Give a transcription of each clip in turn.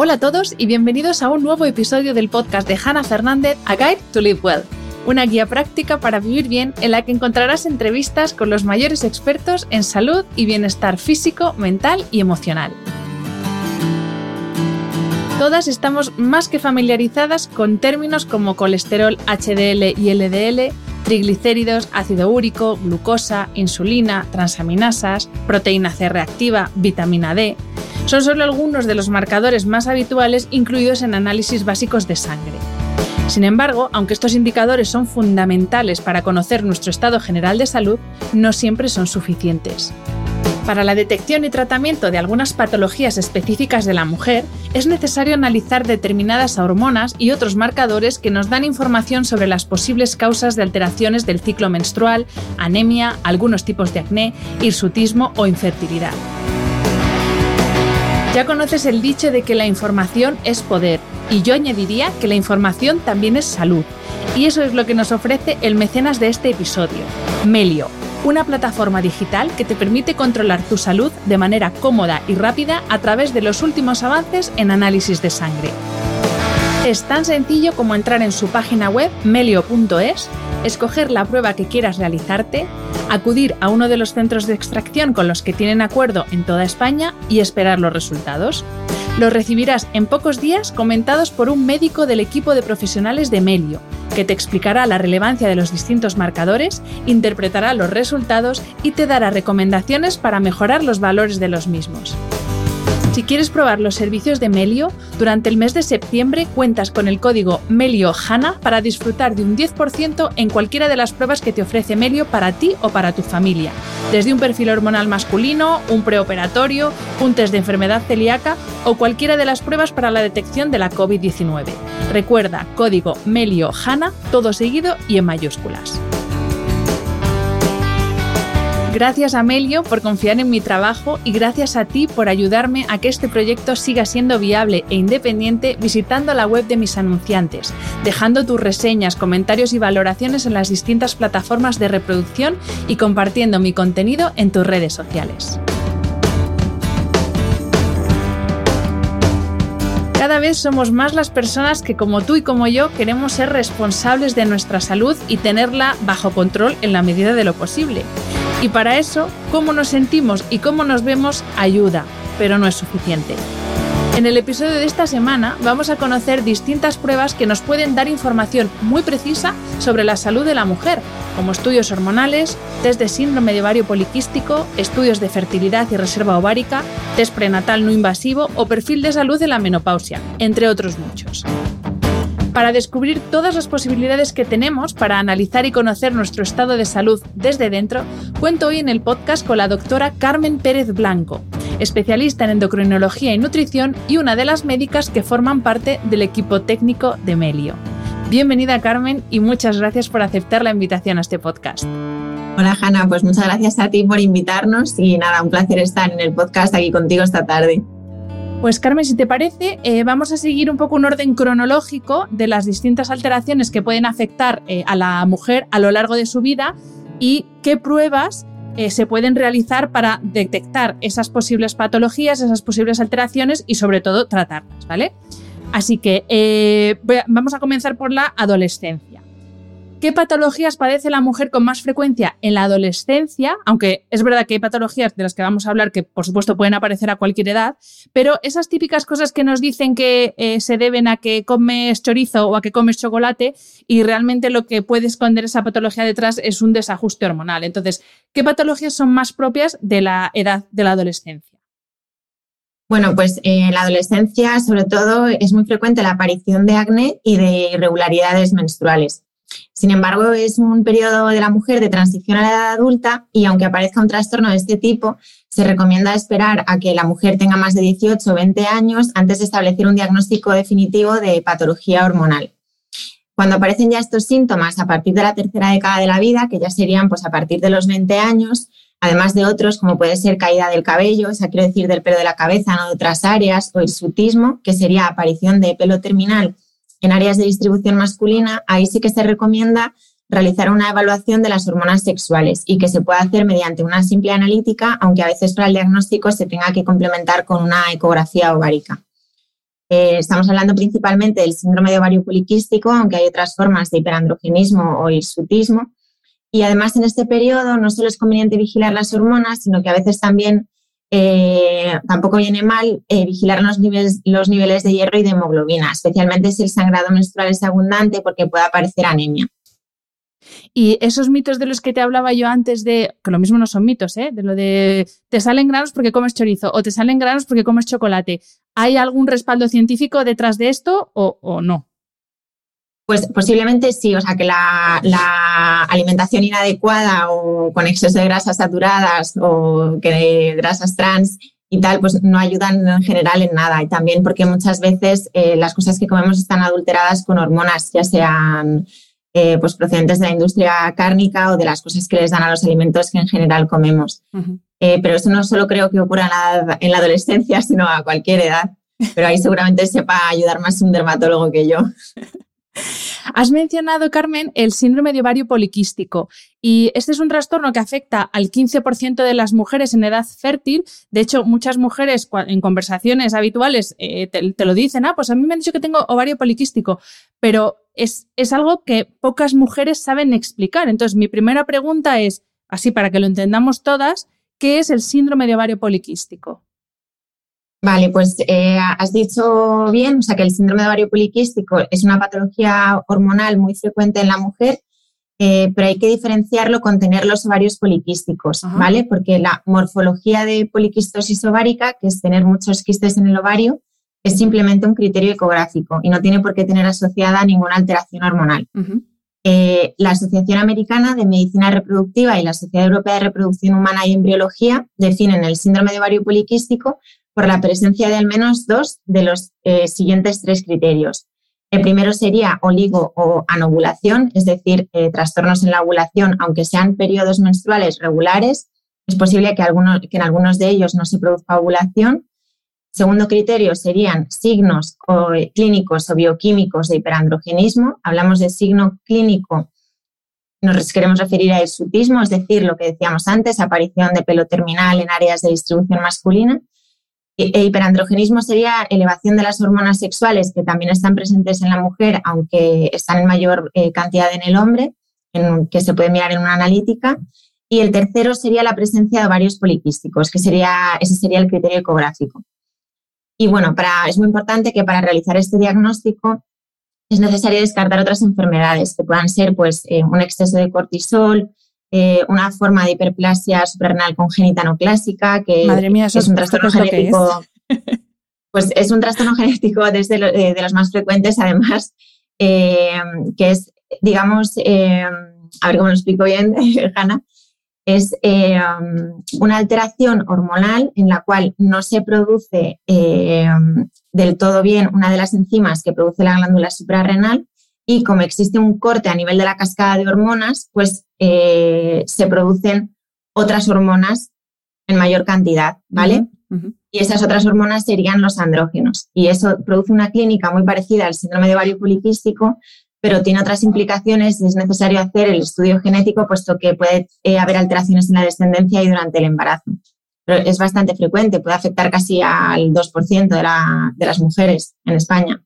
Hola a todos y bienvenidos a un nuevo episodio del podcast de Hannah Fernández, A Guide to Live Well, una guía práctica para vivir bien en la que encontrarás entrevistas con los mayores expertos en salud y bienestar físico, mental y emocional. Todas estamos más que familiarizadas con términos como colesterol HDL y LDL, triglicéridos, ácido úrico, glucosa, insulina, transaminasas, proteína C reactiva, vitamina D. Son solo algunos de los marcadores más habituales incluidos en análisis básicos de sangre. Sin embargo, aunque estos indicadores son fundamentales para conocer nuestro estado general de salud, no siempre son suficientes. Para la detección y tratamiento de algunas patologías específicas de la mujer, es necesario analizar determinadas hormonas y otros marcadores que nos dan información sobre las posibles causas de alteraciones del ciclo menstrual, anemia, algunos tipos de acné, hirsutismo o infertilidad. Ya conoces el dicho de que la información es poder, y yo añadiría que la información también es salud. Y eso es lo que nos ofrece el mecenas de este episodio, Melio, una plataforma digital que te permite controlar tu salud de manera cómoda y rápida a través de los últimos avances en análisis de sangre. Es tan sencillo como entrar en su página web melio.es, escoger la prueba que quieras realizarte, acudir a uno de los centros de extracción con los que tienen acuerdo en toda España y esperar los resultados. Los recibirás en pocos días comentados por un médico del equipo de profesionales de Melio, que te explicará la relevancia de los distintos marcadores, interpretará los resultados y te dará recomendaciones para mejorar los valores de los mismos. Si quieres probar los servicios de Melio, durante el mes de septiembre cuentas con el código MELIOHANA para disfrutar de un 10% en cualquiera de las pruebas que te ofrece Melio para ti o para tu familia, desde un perfil hormonal masculino, un preoperatorio, un test de enfermedad celíaca o cualquiera de las pruebas para la detección de la COVID-19. Recuerda, código MELIOHANA, todo seguido y en mayúsculas. Gracias a Melio por confiar en mi trabajo y gracias a ti por ayudarme a que este proyecto siga siendo viable e independiente visitando la web de mis anunciantes, dejando tus reseñas, comentarios y valoraciones en las distintas plataformas de reproducción y compartiendo mi contenido en tus redes sociales. Cada vez somos más las personas que como tú y como yo queremos ser responsables de nuestra salud y tenerla bajo control en la medida de lo posible. Y para eso, cómo nos sentimos y cómo nos vemos ayuda, pero no es suficiente. En el episodio de esta semana vamos a conocer distintas pruebas que nos pueden dar información muy precisa sobre la salud de la mujer, como estudios hormonales, test de síndrome de ovario poliquístico, estudios de fertilidad y reserva ovárica, test prenatal no invasivo o perfil de salud de la menopausia, entre otros muchos. Para descubrir todas las posibilidades que tenemos para analizar y conocer nuestro estado de salud desde dentro, cuento hoy en el podcast con la doctora Carmen Pérez Blanco, especialista en endocrinología y nutrición y una de las médicas que forman parte del equipo técnico de Melio. Bienvenida Carmen y muchas gracias por aceptar la invitación a este podcast. Hola Hanna, pues muchas gracias a ti por invitarnos y nada, un placer estar en el podcast aquí contigo esta tarde. Pues Carmen, si te parece, eh, vamos a seguir un poco un orden cronológico de las distintas alteraciones que pueden afectar eh, a la mujer a lo largo de su vida y qué pruebas eh, se pueden realizar para detectar esas posibles patologías, esas posibles alteraciones y sobre todo tratarlas, ¿vale? Así que vamos a comenzar por la adolescencia. ¿Qué patologías padece la mujer con más frecuencia en la adolescencia? Aunque es verdad que hay patologías de las que vamos a hablar que por supuesto pueden aparecer a cualquier edad, pero esas típicas cosas que nos dicen que eh, se deben a que comes chorizo o a que comes chocolate y realmente lo que puede esconder esa patología detrás es un desajuste hormonal. Entonces, ¿qué patologías son más propias de la edad de la adolescencia? Bueno, pues en la adolescencia sobre todo es muy frecuente la aparición de acné y de irregularidades menstruales. Sin embargo, es un periodo de la mujer de transición a la edad adulta y aunque aparezca un trastorno de este tipo, se recomienda esperar a que la mujer tenga más de 18 o 20 años antes de establecer un diagnóstico definitivo de patología hormonal. Cuando aparecen ya estos síntomas a partir de la tercera década de la vida, que ya serían pues, a partir de los 20 años, además de otros como puede ser caída del cabello, o sea, quiero decir del pelo de la cabeza, no de otras áreas, o hirsutismo, que sería aparición de pelo terminal en áreas de distribución masculina, ahí sí que se recomienda realizar una evaluación de las hormonas sexuales y que se pueda hacer mediante una simple analítica, aunque a veces para el diagnóstico se tenga que complementar con una ecografía ovárica. Eh, estamos hablando principalmente del síndrome de ovario poliquístico, aunque hay otras formas de hiperandrogenismo o hirsutismo. Y además en este periodo no solo es conveniente vigilar las hormonas, sino que a veces también eh, tampoco viene mal eh, vigilar los niveles, los niveles de hierro y de hemoglobina, especialmente si el sangrado menstrual es abundante porque puede aparecer anemia. Y esos mitos de los que te hablaba yo antes de, que lo mismo no son mitos, ¿eh? de lo de te salen granos porque comes chorizo o te salen granos porque comes chocolate, ¿hay algún respaldo científico detrás de esto o no? Pues posiblemente sí, o sea que la, alimentación inadecuada o con exceso de grasas saturadas o que de grasas trans y tal, pues no ayudan en general en nada. Y también porque muchas veces eh, las cosas que comemos están adulteradas con hormonas, ya sean eh, pues procedentes de la industria cárnica o de las cosas que les dan a los alimentos que en general comemos. Eh, pero eso no solo creo que ocurra en la adolescencia, sino a cualquier edad. Pero ahí seguramente sepa ayudar más un dermatólogo que yo. Has mencionado, Carmen, el síndrome de ovario poliquístico y este es un trastorno que afecta al 15% de las mujeres en edad fértil. De hecho, muchas mujeres en conversaciones habituales eh, te, lo dicen, ah, pues a mí me han dicho que tengo ovario poliquístico, pero es, es algo que pocas mujeres saben explicar. Entonces, mi primera pregunta es, así para que lo entendamos todas, ¿qué es el síndrome de ovario poliquístico? Vale, pues eh, has dicho bien, o sea que el síndrome de ovario poliquístico es una patología hormonal muy frecuente en la mujer, eh, pero hay que diferenciarlo con tener los ovarios poliquísticos, ¿vale? Porque la morfología de poliquistosis ovárica, que es tener muchos quistes en el ovario, es simplemente un criterio ecográfico y no tiene por qué tener asociada ninguna alteración hormonal. Eh, la Asociación Americana de Medicina Reproductiva y la Sociedad Europea de Reproducción Humana y Embriología definen el síndrome de ovario poliquístico por la presencia de al menos dos de los eh, siguientes tres criterios. El primero sería oligo o anovulación, es decir, eh, trastornos en la ovulación, aunque sean periodos menstruales regulares, es posible que, que en algunos de ellos no se produzca ovulación. Segundo criterio serían signos eh, clínicos o bioquímicos de hiperandrogenismo. Hablamos de signo clínico, nos queremos referir a hirsutismo, es decir, lo que decíamos antes, aparición de pelo terminal en áreas de distribución masculina. E, e hiperandrogenismo sería elevación de las hormonas sexuales que también están presentes en la mujer, aunque están en mayor eh, cantidad en el hombre, que se puede mirar en una analítica. Y el tercero sería la presencia de varios poliquísticos, que sería, ese sería el criterio ecográfico. Y bueno, para, es muy importante que para realizar este diagnóstico es necesario descartar otras enfermedades que puedan ser pues, eh, un exceso de cortisol, eh, una forma de hiperplasia suprarrenal congénita no clásica, que es un trastorno genético. pues es un trastorno genético desde eh, de los más frecuentes, además, eh, que es, digamos, a ver cómo lo explico bien, Hanna, es una alteración hormonal en la cual no se produce del todo bien una de las enzimas que produce la glándula suprarrenal y como existe un corte a nivel de la cascada de hormonas, pues eh, se producen otras hormonas en mayor cantidad, ¿vale? Y esas otras hormonas serían los andrógenos. Y eso produce una clínica muy parecida al síndrome de ovario poliquístico, pero tiene otras implicaciones y es necesario hacer el estudio genético, puesto que puede eh, haber alteraciones en la descendencia y durante el embarazo es bastante frecuente, puede afectar casi al 2% de, las mujeres en España.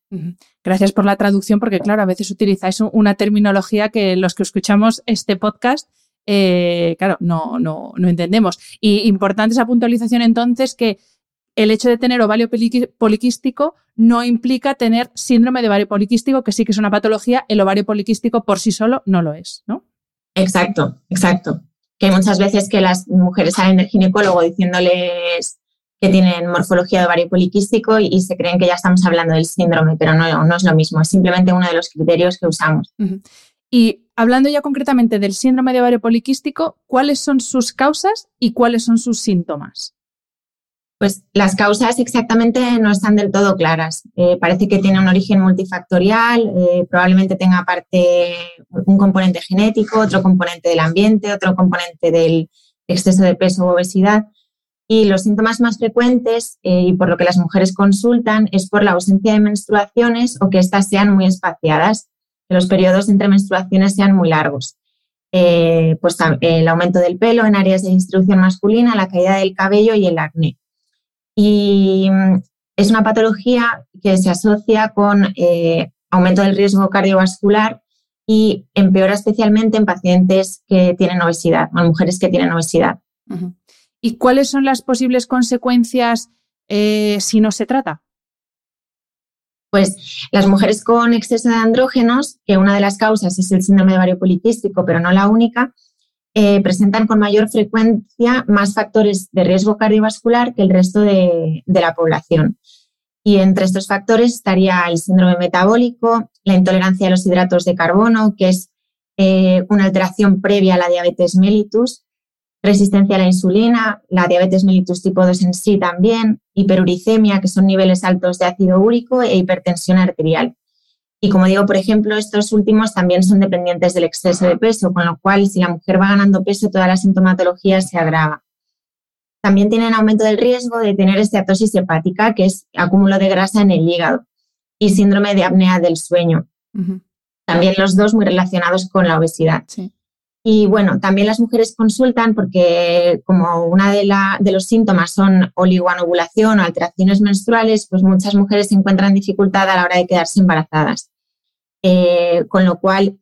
Gracias por la traducción, porque claro, a veces utilizáis una terminología que los que escuchamos este podcast, eh, claro, no, no, no entendemos. Y importante esa puntualización entonces que el hecho de tener ovario poliquístico no implica tener síndrome de ovario poliquístico, que sí que es una patología, el ovario poliquístico por sí solo no lo es, ¿no? Exacto, exacto que hay muchas veces que las mujeres salen del ginecólogo diciéndoles que tienen morfología de ovario poliquístico y, se creen que ya estamos hablando del síndrome, pero no, no es lo mismo, es simplemente uno de los criterios que usamos. Y hablando ya concretamente del síndrome de ovario poliquístico, ¿cuáles son sus causas y cuáles son sus síntomas? Pues las causas exactamente no están del todo claras. Eh, parece que tiene un origen multifactorial, eh, probablemente tenga parte un componente genético, otro componente del ambiente, otro componente del exceso de peso o obesidad. Y los síntomas más frecuentes eh, y por lo que las mujeres consultan es por la ausencia de menstruaciones o que éstas sean muy espaciadas, que los periodos entre menstruaciones sean muy largos. pues el aumento del pelo en áreas de distribución masculina, la caída del cabello y el acné y mm, es una patología que se asocia con eh, aumento del riesgo cardiovascular y empeora especialmente en pacientes que tienen obesidad, en mujeres que tienen obesidad. ¿Y cuáles son las posibles consecuencias eh, si no se trata? Pues las mujeres con exceso de andrógenos, que una de las causas es el síndrome de ovario poliquístico, pero no la única, eh, presentan con mayor frecuencia más factores de riesgo cardiovascular que el resto de, la población. Y entre estos factores estaría el síndrome metabólico, la intolerancia a los hidratos de carbono, que es eh, una alteración previa a la diabetes mellitus, resistencia a la insulina, la diabetes mellitus tipo 2 en sí también, hiperuricemia, que son niveles altos de ácido úrico e hipertensión arterial. Y como digo, por ejemplo, estos últimos también son dependientes del exceso de peso, con lo cual si la mujer va ganando peso, toda la sintomatología se agrava. También tienen aumento del riesgo de tener esteatosis hepática, que es acúmulo de grasa en el hígado, y síndrome de apnea del sueño. También los dos muy relacionados con la obesidad. Y bueno, también las mujeres consultan porque como una de, de, los síntomas son oligoanovulación o alteraciones menstruales, pues muchas mujeres encuentran dificultad a la hora de quedarse embarazadas. Eh, con lo cual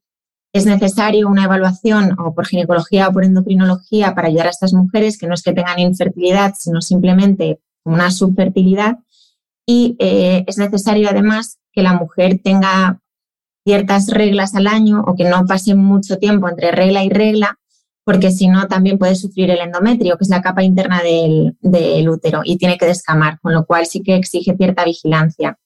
es necesario una evaluación o por ginecología o por endocrinología para ayudar a estas mujeres que no es que tengan infertilidad, sino simplemente una subfertilidad. Y eh, es necesario además que la mujer tenga ciertas reglas al año o que no pase mucho tiempo entre regla y regla, porque si no también puede sufrir el endometrio, que es la capa interna del, útero, y tiene que descamar, con lo cual sí que exige cierta vigilancia.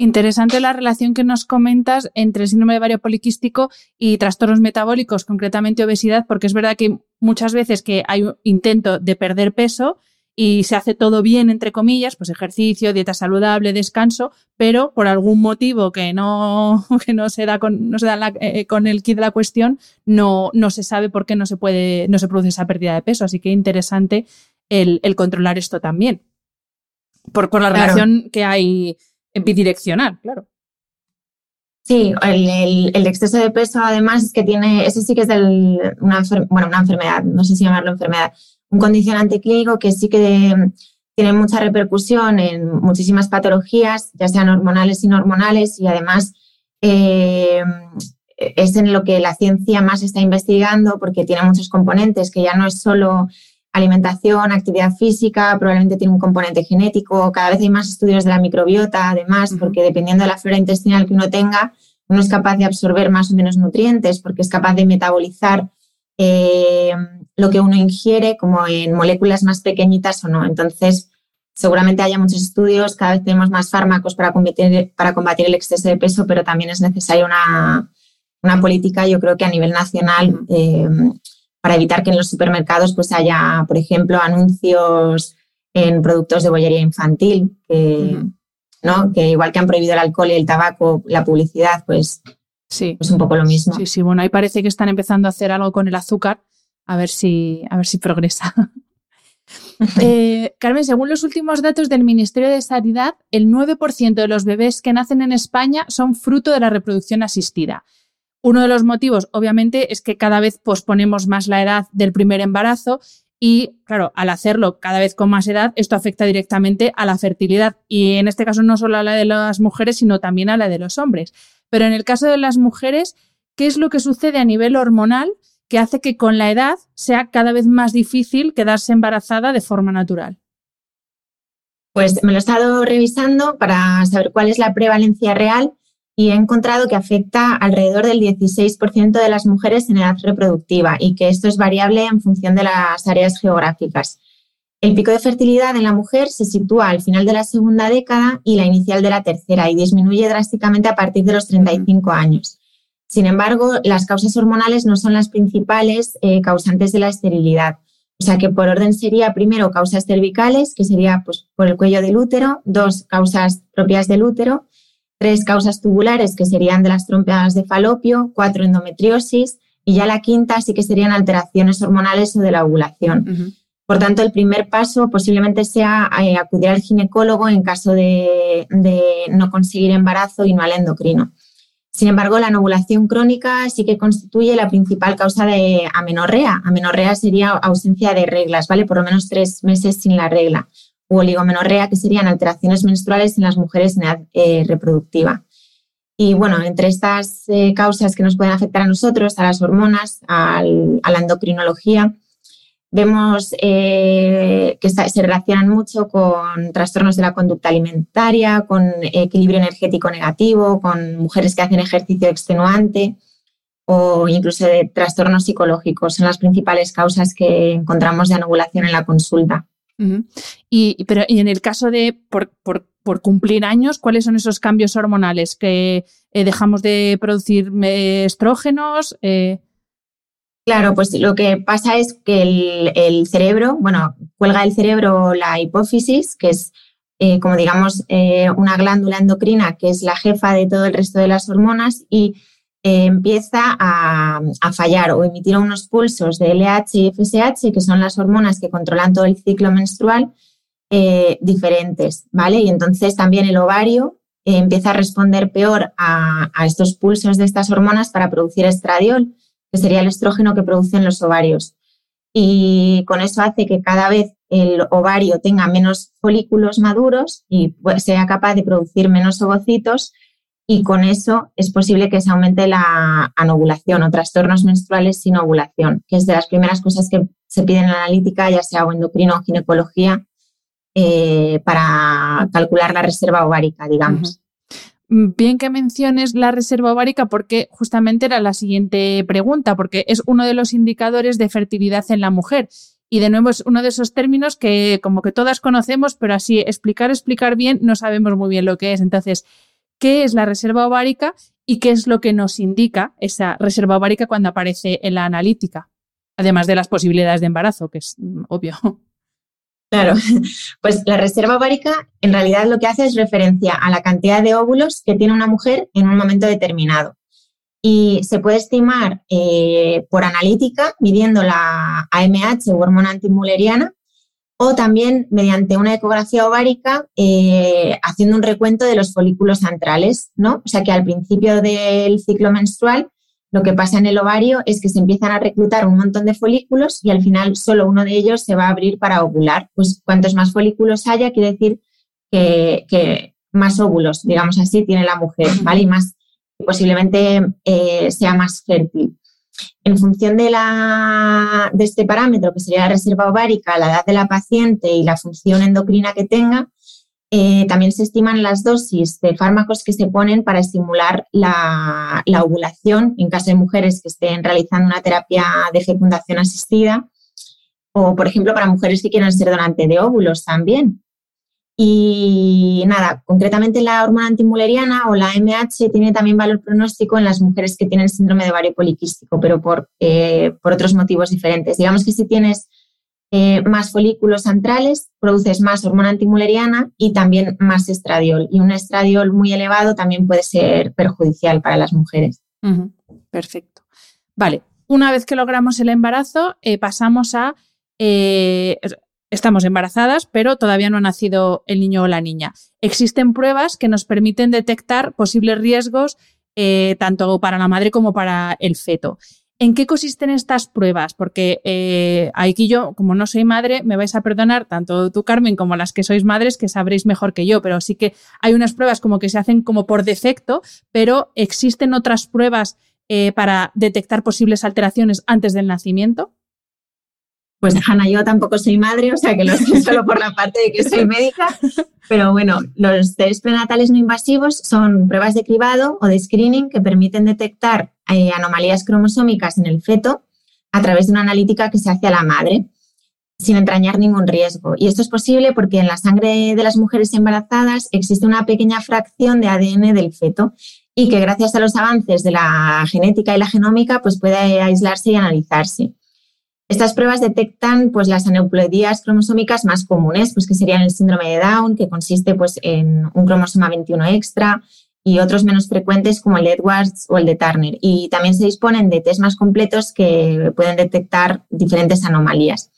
Interesante la relación que nos comentas entre el síndrome de ovario poliquístico y trastornos metabólicos, concretamente obesidad, porque es verdad que muchas veces que hay un intento de perder peso y se hace todo bien, entre comillas, pues ejercicio, dieta saludable, descanso, pero por algún motivo que no, que no se da con, no se da eh, con el kit de la cuestión, no, no se sabe por qué no se puede, no se produce esa pérdida de peso. Así que interesante el, controlar esto también. Por, por la relación que hay bidireccional, claro. Sí, el, exceso de peso además es que tiene, ese sí que es una, bueno, una enfermedad, no sé si llamarlo enfermedad, un condicionante clínico que sí que tiene mucha repercusión en muchísimas patologías, ya sean hormonales y no hormonales, y además eh, es en lo que la ciencia más está investigando porque tiene muchos componentes, que ya no es solo alimentación, actividad física, probablemente tiene un componente genético, cada vez hay más estudios de la microbiota, además, porque dependiendo de la flora intestinal que uno tenga, uno es capaz de absorber más o menos nutrientes, porque es capaz de metabolizar eh, lo que uno ingiere como en moléculas más pequeñitas o no. Entonces, seguramente haya muchos estudios, cada vez tenemos más fármacos para combatir, para combatir el exceso de peso, pero también es necesaria una, una política, yo creo que a nivel nacional, para evitar que en los supermercados pues haya, por ejemplo, anuncios en productos de bollería infantil, que, ¿no? que igual que han prohibido el alcohol y el tabaco, la publicidad, pues sí. es un poco lo mismo. Sí, sí, bueno, ahí parece que están empezando a hacer algo con el azúcar, a ver si, a ver si progresa. Eh, Carmen, según los últimos datos del Ministerio de Sanidad, el 9% de los bebés que nacen en España son fruto de la reproducción asistida. Uno de los motivos, obviamente, es que cada vez posponemos más la edad del primer embarazo y, claro, al hacerlo cada vez con más edad, esto afecta directamente a la fertilidad. Y en este caso no solo a la de las mujeres, sino también a la de los hombres. Pero en el caso de las mujeres, ¿qué es lo que sucede a nivel hormonal que hace que con la edad sea cada vez más difícil quedarse embarazada de forma natural? Pues me lo he estado revisando para saber cuál es la prevalencia real y he encontrado que afecta alrededor del 16% de las mujeres en edad reproductiva y que esto es variable en función de las áreas geográficas. El pico de fertilidad en la mujer se sitúa al final de la segunda década y la inicial de la tercera y disminuye drásticamente a partir de los 35 años. Sin embargo, las causas hormonales no son las principales eh, causantes de la esterilidad. O sea que por orden sería primero causas cervicales, que sería pues, por el cuello del útero, dos causas propias del útero, tres causas tubulares, que serían de las trompas de falopio, cuatro endometriosis, y ya la quinta sí que serían alteraciones hormonales o de la ovulación. Por tanto, el primer paso posiblemente sea eh, acudir al ginecólogo en caso de, no conseguir embarazo y no al endocrino. Sin embargo, la ovulación crónica sí que constituye la principal causa de amenorrea. Amenorrea sería ausencia de reglas, ¿vale? Por lo menos tres meses sin la regla. O oligomenorrea, que serían alteraciones menstruales en las mujeres en edad eh, reproductiva. Y bueno, entre estas eh, causas que nos pueden afectar a nosotros, a las hormonas, a la endocrinología, vemos eh, que se relacionan mucho con trastornos de la conducta alimentaria, con equilibrio energético negativo, con mujeres que hacen ejercicio extenuante o incluso de trastornos psicológicos. Son las principales causas que encontramos de anovulación en la consulta. y, pero, y en el caso de por, por por cumplir años, ¿cuáles son esos cambios hormonales? ¿Que eh, dejamos de producir eh, estrógenos? Claro, pues lo que pasa es que el, cerebro, bueno, cuelga el cerebro la hipófisis, que es como digamos una glándula endocrina que es la jefa de todo el resto de las hormonas y empieza a, fallar o emitir unos pulsos de LH y FSH, que son las hormonas que controlan todo el ciclo menstrual, eh, diferentes, ¿vale? Y entonces también el ovario eh, empieza a responder peor a, estos pulsos de estas hormonas para producir estradiol, que sería el estrógeno que producen los ovarios. Y con eso hace que cada vez el ovario tenga menos folículos maduros y pues, sea capaz de producir menos ovocitos y con eso es posible que se aumente la anovulación o trastornos menstruales sin ovulación, que es de las primeras cosas que se piden en la analítica, ya sea o endocrino o ginecología, eh, para calcular la reserva ovárica, digamos. Bien que menciones la reserva ovárica porque justamente era la siguiente pregunta, porque es uno de los indicadores de fertilidad en la mujer. Y de nuevo es uno de esos términos que como que todas conocemos, pero así explicar, explicar bien, no sabemos muy bien lo que es. Entonces, ¿qué es la reserva ovárica y qué es lo que nos indica esa reserva ovárica cuando aparece en la analítica? Además de las posibilidades de embarazo, que es mm, obvio. Claro, pues la reserva ovárica en realidad lo que hace es referencia a la cantidad de óvulos que tiene una mujer en un momento determinado. Y se puede estimar eh, por analítica, midiendo la AMH o hormona antimuleriana, o también mediante una ecografía ovárica, eh, haciendo un recuento de los folículos centrales, ¿no? O sea que al principio del ciclo menstrual lo que pasa en el ovario es que se empiezan a reclutar un montón de folículos y al final solo uno de ellos se va a abrir para ovular. Pues cuantos más folículos haya, quiere decir que, más óvulos, digamos así, tiene la mujer, ¿vale? Y más, posiblemente eh, sea más fértil. En función de, la, de este parámetro, que sería la reserva ovárica, la edad de la paciente y la función endocrina que tenga, eh, también se estiman las dosis de fármacos que se ponen para estimular la, ovulación en caso de mujeres que estén realizando una terapia de fecundación asistida o, por ejemplo, para mujeres que quieran ser donante de óvulos también. Y nada, concretamente la hormona antimuleriana o la MH tiene también valor pronóstico en las mujeres que tienen síndrome de ovario poliquístico, pero por, eh, por otros motivos diferentes. Digamos que si tienes eh, más folículos centrales, produces más hormona antimuleriana y también más estradiol. Y un estradiol muy elevado también puede ser perjudicial para las mujeres. Perfecto. Vale, una vez que logramos el embarazo, eh, pasamos a... Eh, estamos embarazadas, pero todavía no ha nacido el niño o la niña. Existen pruebas que nos permiten detectar posibles riesgos tanto para la madre como para el feto. ¿En qué consisten estas pruebas? Porque eh, aquí yo, como no soy madre, me vais a perdonar, tanto tú, Carmen, como las que sois madres, que sabréis mejor que yo, pero sí que hay unas pruebas como que se hacen como por defecto, pero ¿existen otras pruebas eh, para detectar posibles alteraciones antes del nacimiento? Pues Hanna, yo tampoco soy madre, o sea que lo sé solo por la parte de que soy médica, pero bueno, los test prenatales no invasivos son pruebas de cribado o de screening que permiten detectar eh, anomalías cromosómicas en el feto a través de una analítica que se hace a la madre sin entrañar ningún riesgo. Y esto es posible porque en la sangre de las mujeres embarazadas existe una pequeña fracción de ADN del feto y que gracias a los avances de la genética y la genómica pues puede aislarse y analizarse. Estas pruebas detectan pues, las aneuploidías cromosómicas más comunes, pues, que serían el síndrome de Down, que consiste pues, en un cromosoma 21 extra, y otros menos frecuentes como el Edwards o el de Turner. Y también se disponen de test más completos que pueden detectar diferentes anomalías.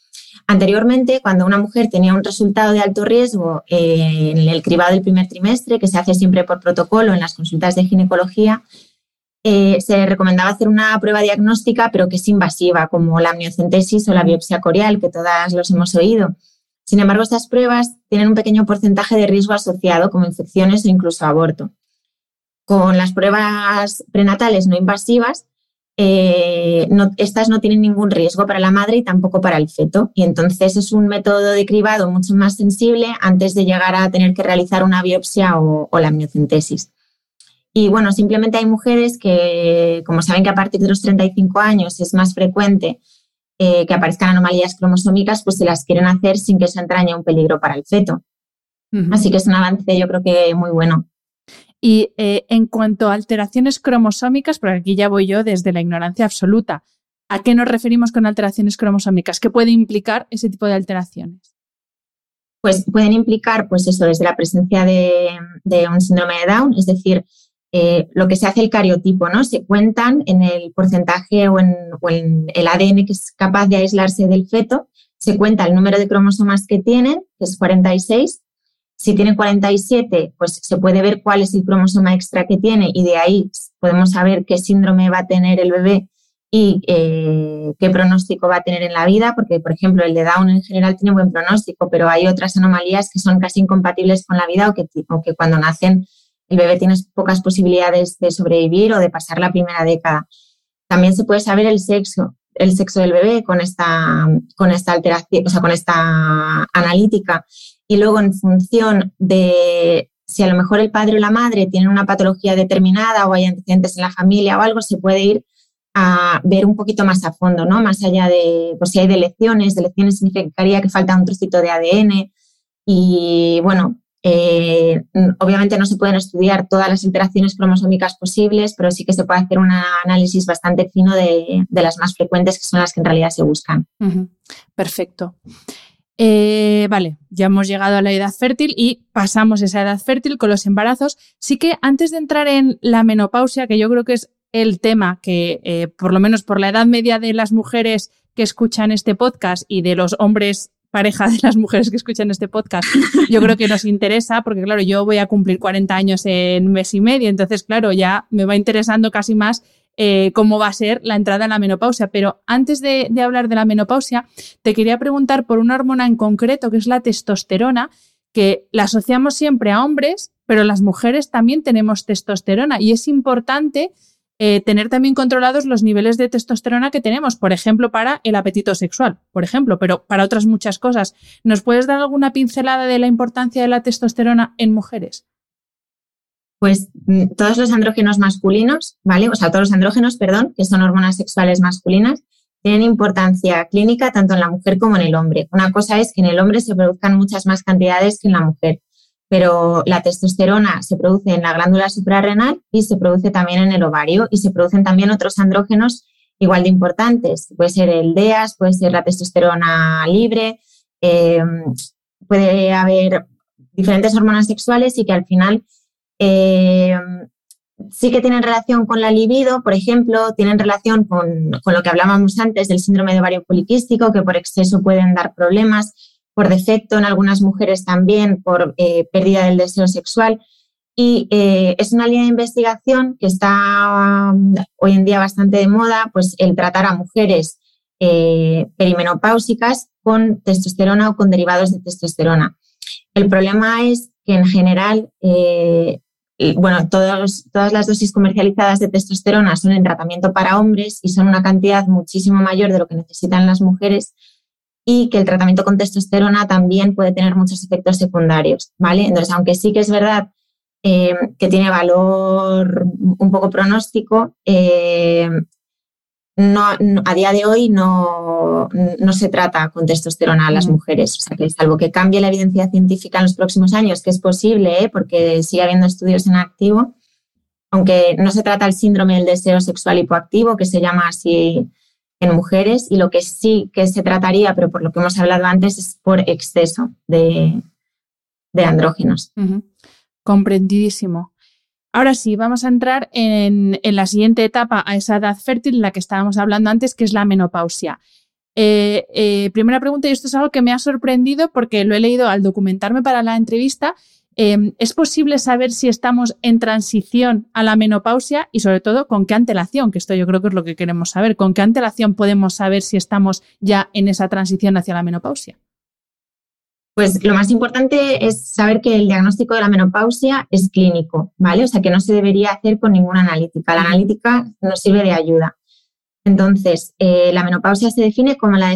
Anteriormente, cuando una mujer tenía un resultado de alto riesgo en el cribado del primer trimestre, que se hace siempre por protocolo en las consultas de ginecología, eh, se recomendaba hacer una prueba diagnóstica, pero que es invasiva, como la amniocentesis o la biopsia corial, que todas los hemos oído. Sin embargo, estas pruebas tienen un pequeño porcentaje de riesgo asociado, como infecciones o incluso aborto. Con las pruebas prenatales no invasivas, eh, estas no tienen ningún riesgo para la madre y tampoco para el feto. Y entonces es un método de cribado mucho más sensible antes de llegar a tener que realizar una biopsia o, la amniocentesis. Y bueno, simplemente hay mujeres que, como saben que a partir de los 35 años es más frecuente eh, que aparezcan anomalías cromosómicas, pues se las quieren hacer sin que se entrañe un peligro para el feto. Así que es un avance yo creo que muy bueno. Y eh, en cuanto a alteraciones cromosómicas, porque aquí ya voy yo desde la ignorancia absoluta, ¿a qué nos referimos con alteraciones cromosómicas? ¿Qué puede implicar ese tipo de alteraciones? Pues pueden implicar, pues eso, desde la presencia de, un síndrome de Down, es decir, eh, lo que se hace el cariotipo, ¿no? Se cuentan en el porcentaje o en, el ADN que es capaz de aislarse del feto, se cuenta el número de cromosomas que tienen, que es 46, si tiene 47, pues se puede ver cuál es el cromosoma extra que tiene y de ahí podemos saber qué síndrome va a tener el bebé y eh, qué pronóstico va a tener en la vida, porque por ejemplo el de Down en general tiene buen pronóstico, pero hay otras anomalías que son casi incompatibles con la vida o que cuando nacen el bebé tiene pocas posibilidades de sobrevivir o de pasar la primera década. También se puede saber el sexo, el sexo del bebé con esta, con esta alteración, o sea, con esta analítica y luego en función de si a lo mejor el padre o la madre tienen una patología determinada o hay antecedentes en la familia o algo, se puede ir a ver un poquito más a fondo, ¿no? Más allá de, pues si hay delecciones, delecciones significaría que falta un trocito de ADN y bueno, eh, obviamente no se pueden estudiar todas las interacciones cromosómicas posibles, pero sí que se puede hacer un análisis bastante fino de, las más frecuentes, que son las que en realidad se buscan. Perfecto. Eh, vale, ya hemos llegado a la edad fértil y pasamos esa edad fértil con los embarazos. Sí que antes de entrar en la menopausia, que yo creo que es el tema que, eh, por lo menos por la edad media de las mujeres que escuchan este podcast y de los hombres pareja de las mujeres que escuchan este podcast, yo creo que nos interesa, porque claro, yo voy a cumplir 40 años en mes y medio, entonces claro, ya me va interesando casi más eh, cómo va a ser la entrada en la menopausia. Pero antes de, hablar de la menopausia, te quería preguntar por una hormona en concreto, que es la testosterona, que la asociamos siempre a hombres, pero las mujeres también tenemos testosterona y es importante eh, tener también controlados los niveles de testosterona que tenemos, por ejemplo, para el apetito sexual, por ejemplo, pero para otras muchas cosas. ¿Nos puedes dar alguna pincelada de la importancia de la testosterona en mujeres? Pues mm, todos los andrógenos masculinos, ¿vale? O sea, todos los andrógenos, perdón, que son hormonas sexuales masculinas, tienen importancia clínica tanto en la mujer como en el hombre. Una cosa es que en el hombre se produzcan muchas más cantidades que en la mujer, pero la testosterona se produce en la glándula suprarrenal y se produce también en el ovario y se producen también otros andrógenos igual de importantes. Puede ser el DEAS, puede ser la testosterona libre, eh, puede haber diferentes hormonas sexuales y que al final eh, sí que tienen relación con la libido, por ejemplo, tienen relación con, lo que hablábamos antes del síndrome de ovario poliquístico, que por exceso pueden dar problemas, por defecto en algunas mujeres también, por eh, pérdida del deseo sexual. Y eh, es una línea de investigación que está um, hoy en día bastante de moda, pues el tratar a mujeres perimenopáusicas con testosterona o con derivados de testosterona. El problema es que en general bueno, todas las dosis comercializadas de testosterona son en tratamiento para hombres y son una cantidad muchísimo mayor de lo que necesitan las mujeres y que el tratamiento con testosterona también puede tener muchos efectos secundarios, ¿vale? Entonces, aunque sí que es verdad eh, que tiene valor un poco pronóstico, eh, no, a día de hoy no, no, se trata con testosterona a las mujeres. O sea, que salvo que cambie la evidencia científica en los próximos años, que es posible, ¿eh? porque sigue habiendo estudios en activo, aunque no se trata el síndrome del deseo sexual hipoactivo, que se llama así en mujeres, y lo que sí que se trataría, pero por lo que hemos hablado antes, es por exceso de, andrógenos. Comprendidísimo. Ahora sí, vamos a entrar en, la siguiente etapa, a esa edad fértil en la que estábamos hablando antes, que es la menopausia. Eh, eh, primera pregunta, y esto es algo que me ha sorprendido porque lo he leído al documentarme para la entrevista. Em, ¿Es posible saber si estamos en transición a la menopausia y sobre todo con qué antelación? Que esto yo creo que es lo que queremos saber. ¿Con qué antelación podemos saber si estamos ya en esa transición hacia la menopausia? Pues lo más importante es saber que el diagnóstico de la menopausia es clínico, ¿vale? O sea que no se debería hacer con ninguna analítica. La analítica nos sirve de ayuda. Entonces, eh, la menopausia se define como la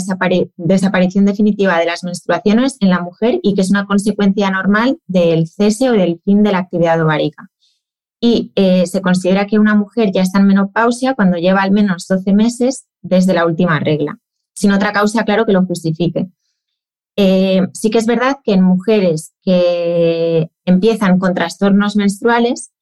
desaparición definitiva de las menstruaciones en la mujer y que es una consecuencia normal del cese o del fin de la actividad ovárica. Y eh, se considera que una mujer ya está en menopausia cuando lleva al menos 12 meses desde la última regla, sin otra causa, claro, que lo justifique. Eh, sí que es verdad que en mujeres que empiezan con trastornos menstruales,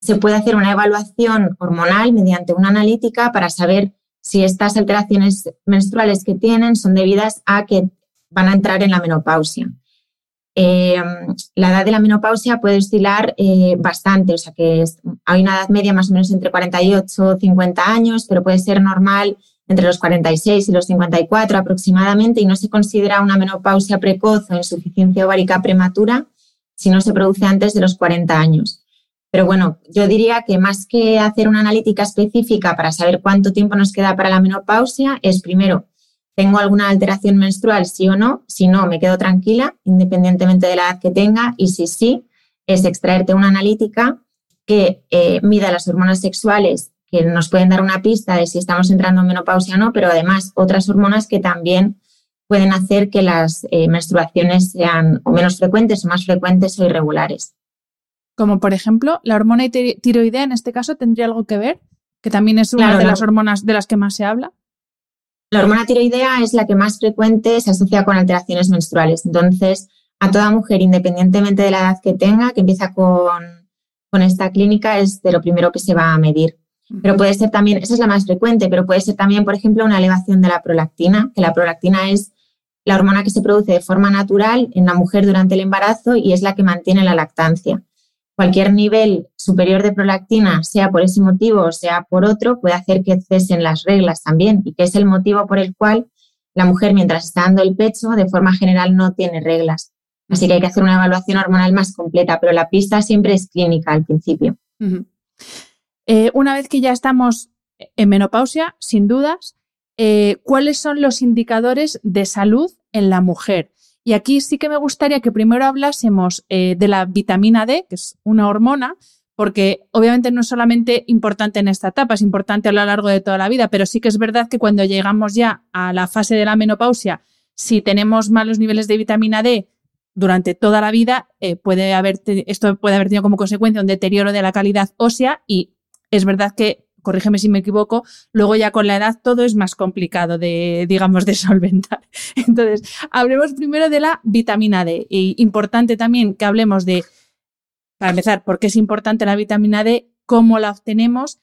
se puede hacer una evaluación hormonal mediante una analítica para saber si estas alteraciones menstruales que tienen son debidas a que van a entrar en la menopausia. Eh, la edad de la menopausia puede oscilar eh, bastante, o sea que hay una edad media más o menos entre 48 y 50 años, pero puede ser normal entre los 46 y los 54 aproximadamente y no se considera una menopausia precoz o insuficiencia ovárica prematura si no se produce antes de los 40 años. Pero bueno, yo diría que más que hacer una analítica específica para saber cuánto tiempo nos queda para la menopausia, es primero, ¿tengo alguna alteración menstrual, sí o no? Si no, me quedo tranquila, independientemente de la edad que tenga. Y si sí, es extraerte una analítica que eh, mida las hormonas sexuales que nos pueden dar una pista de si estamos entrando en menopausia o no, pero además otras hormonas que también pueden hacer que las eh, menstruaciones sean o menos frecuentes o más frecuentes o irregulares. Como por ejemplo, la hormona tiroidea en este caso tendría algo que ver, que también es una de las hormonas de las que más se habla. La hormona tiroidea es la que más frecuente se asocia con alteraciones menstruales. Entonces, a toda mujer, independientemente de la edad que tenga, que empieza con, con esta clínica, es de lo primero que se va a medir. Pero puede ser también, esa es la más frecuente, pero puede ser también, por ejemplo, una elevación de la prolactina, que la prolactina es la hormona que se produce de forma natural en la mujer durante el embarazo y es la que mantiene la lactancia. Cualquier nivel superior de prolactina, sea por ese motivo o sea por otro, puede hacer que cesen las reglas también y que es el motivo por el cual la mujer mientras está dando el pecho de forma general no tiene reglas. Así que hay que hacer una evaluación hormonal más completa, pero la pista siempre es clínica al principio. Eh, una vez que ya estamos en menopausia, sin dudas, eh, ¿cuáles son los indicadores de salud en la mujer? Y aquí sí que me gustaría que primero hablásemos eh, de la vitamina D, que es una hormona, porque obviamente no es solamente importante en esta etapa, es importante a lo largo de toda la vida, pero sí que es verdad que cuando llegamos ya a la fase de la menopausia, si tenemos malos niveles de vitamina D durante toda la vida, puede haber, esto puede haber tenido como consecuencia un deterioro de la calidad ósea y es verdad que, corrígeme si me equivoco, luego ya con la edad todo es más complicado de, digamos, de solventar. Entonces, hablemos primero de la vitamina D. Importante también que hablemos de, para empezar, por qué es importante la vitamina D, cómo la obtenemos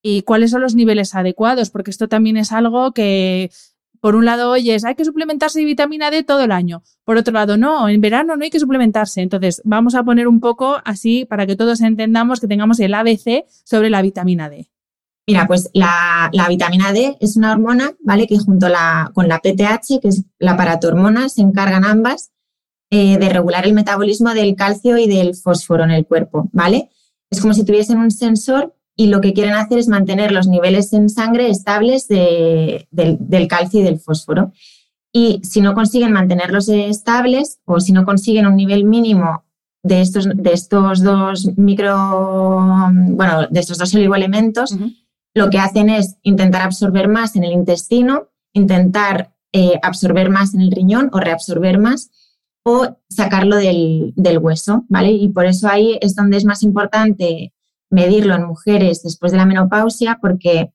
y cuáles son los niveles adecuados, porque esto también es algo que por un lado oyes, hay que suplementarse de vitamina D todo el año. Por otro lado, no, en verano no hay que suplementarse. Entonces, vamos a poner un poco así para que todos entendamos que tengamos el ABC sobre la vitamina D. Mira, pues la, vitamina D es una hormona, ¿vale? Que junto con la PTH, que es la paratormona, se encargan ambas eh, de regular el metabolismo del calcio y del fósforo en el cuerpo, ¿vale? Es como si tuviesen un sensor y lo que quieren hacer es mantener los niveles en sangre estables del, calcio y del fósforo. Y si no consiguen mantenerlos estables o si no consiguen un nivel mínimo de estos, de estos dos micro, bueno, de estos dos oligoelementos, lo que hacen es intentar absorber más en el intestino, intentar eh, absorber más en el riñón o reabsorber más o sacarlo del, hueso, ¿vale? Y por eso ahí es donde es más importante medirlo en mujeres después de la menopausia porque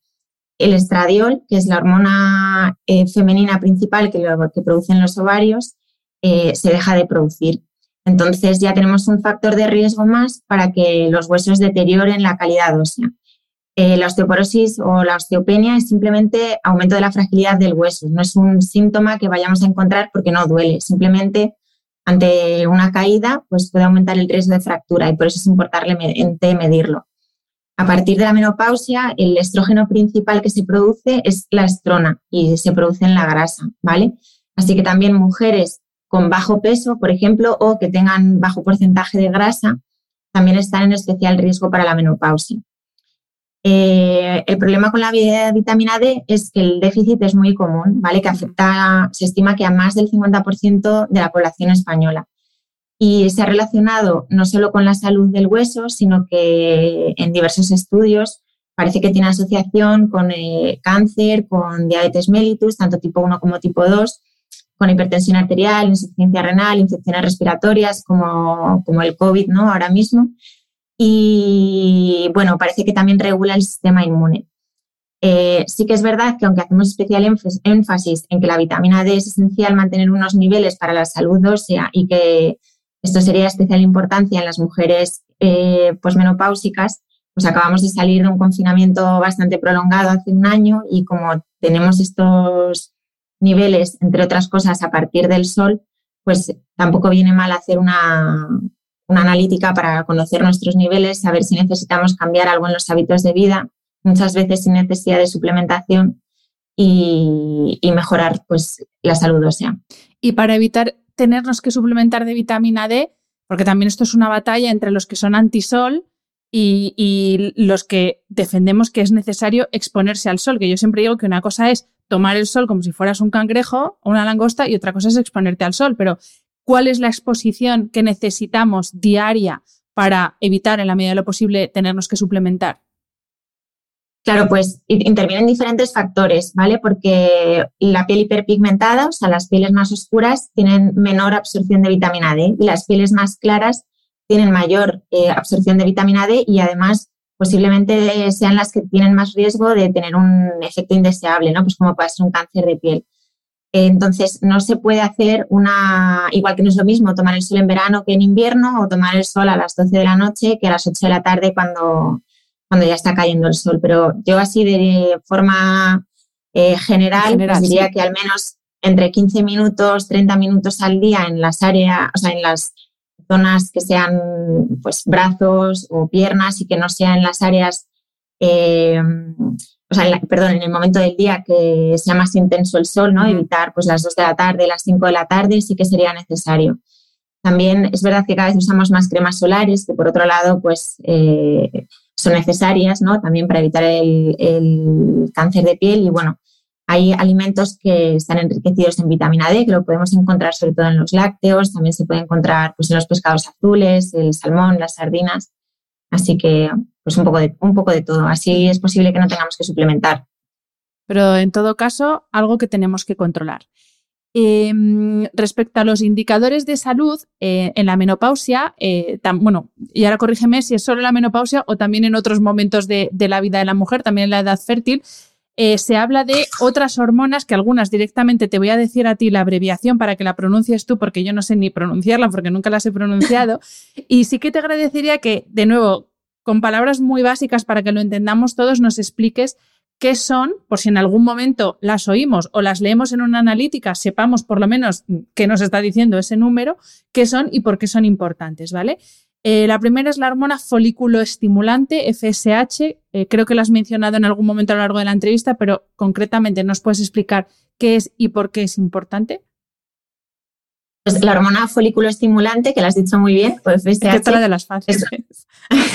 el estradiol, que es la hormona eh, femenina principal que, que producen los ovarios, eh, se deja de producir. Entonces ya tenemos un factor de riesgo más para que los huesos deterioren la calidad ósea. Eh, la osteoporosis o la osteopenia es simplemente aumento de la fragilidad del hueso, no es un síntoma que vayamos a encontrar porque no duele, simplemente ante una caída pues puede aumentar el riesgo de fractura y por eso es importante medirlo. A partir de la menopausia, el estrógeno principal que se produce es la estrona y se produce en la grasa, ¿vale? Así que también mujeres con bajo peso, por ejemplo, o que tengan bajo porcentaje de grasa, también están en especial riesgo para la menopausia. Eh, el problema con la vitamina D es que el déficit es muy común, ¿vale? Que afecta, se estima que a más del 50% de la población española. Y se ha relacionado no solo con la salud del hueso, sino que en diversos estudios parece que tiene asociación con eh, cáncer, con diabetes mellitus, tanto tipo 1 como tipo 2, con hipertensión arterial, insuficiencia renal, infecciones respiratorias como, como el COVID ¿no? ahora mismo. Y bueno, parece que también regula el sistema inmune. Eh, sí que es verdad que aunque hacemos especial énfasis en que la vitamina D es esencial mantener unos niveles para la salud ósea y que esto sería de especial importancia en las mujeres eh, posmenopáusicas, pues acabamos de salir de un confinamiento bastante prolongado hace un año y como tenemos estos niveles, entre otras cosas, a partir del sol, pues tampoco viene mal hacer una, analítica para conocer nuestros niveles, saber si necesitamos cambiar algo en los hábitos de vida, muchas veces sin necesidad de suplementación y, mejorar pues, la salud ósea. Y para evitar tenernos que suplementar de vitamina D, porque también esto es una batalla entre los que son antisol y, y los que defendemos que es necesario exponerse al sol, que yo siempre digo que una cosa es tomar el sol como si fueras un cangrejo o una langosta y otra cosa es exponerte al sol. Pero, ¿cuál es la exposición que necesitamos diaria para evitar, en la medida de lo posible, tenernos que suplementar? Claro, pues intervienen diferentes factores, ¿vale? Porque la piel hiperpigmentada, o sea, las pieles más oscuras, tienen menor absorción de vitamina D y las pieles más claras tienen mayor eh, absorción de vitamina D y además posiblemente sean las que tienen más riesgo de tener un efecto indeseable, ¿no? Pues como puede ser un cáncer de piel. Entonces, no se puede hacer una, igual que no es lo mismo tomar el sol en verano que en invierno o tomar el sol a las 12 de la noche que a las 8 de la tarde cuando, cuando ya está cayendo el sol. Pero yo así de forma eh, general, pues diría que al menos entre 15 minutos, 30 minutos al día en las áreas, o sea, en las zonas que sean pues brazos o piernas y que no sean las áreas, eh, o sea, perdón, en el momento del día que sea más intenso el sol, ¿no? Evitar pues las 2 de la tarde, las 5 de la tarde, sí que sería necesario. También es verdad que cada vez usamos más cremas solares, que por otro lado, pues eh, son necesarias, ¿no? También para evitar el, el, cáncer de piel y bueno, hay alimentos que están enriquecidos en vitamina D, que lo podemos encontrar sobre todo en los lácteos, también se puede encontrar pues, en los pescados azules, el salmón, las sardinas. Así que, pues un poco, de, un poco de todo. Así es posible que no tengamos que suplementar. Pero en todo caso, algo que tenemos que controlar. Em, respecto a los indicadores de salud eh, en la menopausia, eh, bueno, y ahora corrígeme si es solo en la menopausia o también en otros momentos de, de la vida de la mujer, también en la edad fértil, eh, se habla de otras hormonas que algunas directamente te voy a decir a ti la abreviación para que la pronuncies tú, porque yo no sé ni pronunciarla porque nunca las he pronunciado. y sí que te agradecería que, de nuevo, con palabras muy básicas para que lo entendamos todos, nos expliques qué son, por si en algún momento las oímos o las leemos en una analítica, sepamos por lo menos qué nos está diciendo ese número, qué son y por qué son importantes, ¿vale? Eh, la primera es la hormona folículo estimulante, FSH. Eh, creo que la has mencionado en algún momento a lo largo de la entrevista, pero concretamente nos puedes explicar qué es y por qué es importante. Pues la hormona folículo estimulante, que la has dicho muy bien, pues FSH. Es de las fáciles.